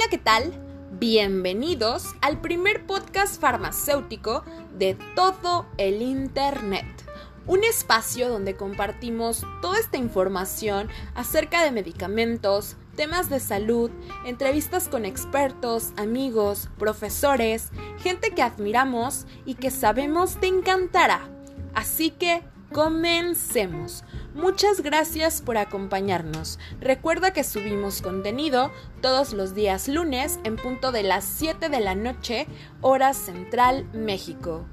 Hola, ¿qué tal? Bienvenidos al primer podcast farmacéutico de todo el Internet. Un espacio donde compartimos toda esta información acerca de medicamentos, temas de salud, entrevistas con expertos, amigos, profesores, gente que admiramos y que sabemos te encantará. Así que Comencemos. Muchas gracias por acompañarnos. Recuerda que subimos contenido todos los días lunes en punto de las 7 de la noche, hora central México.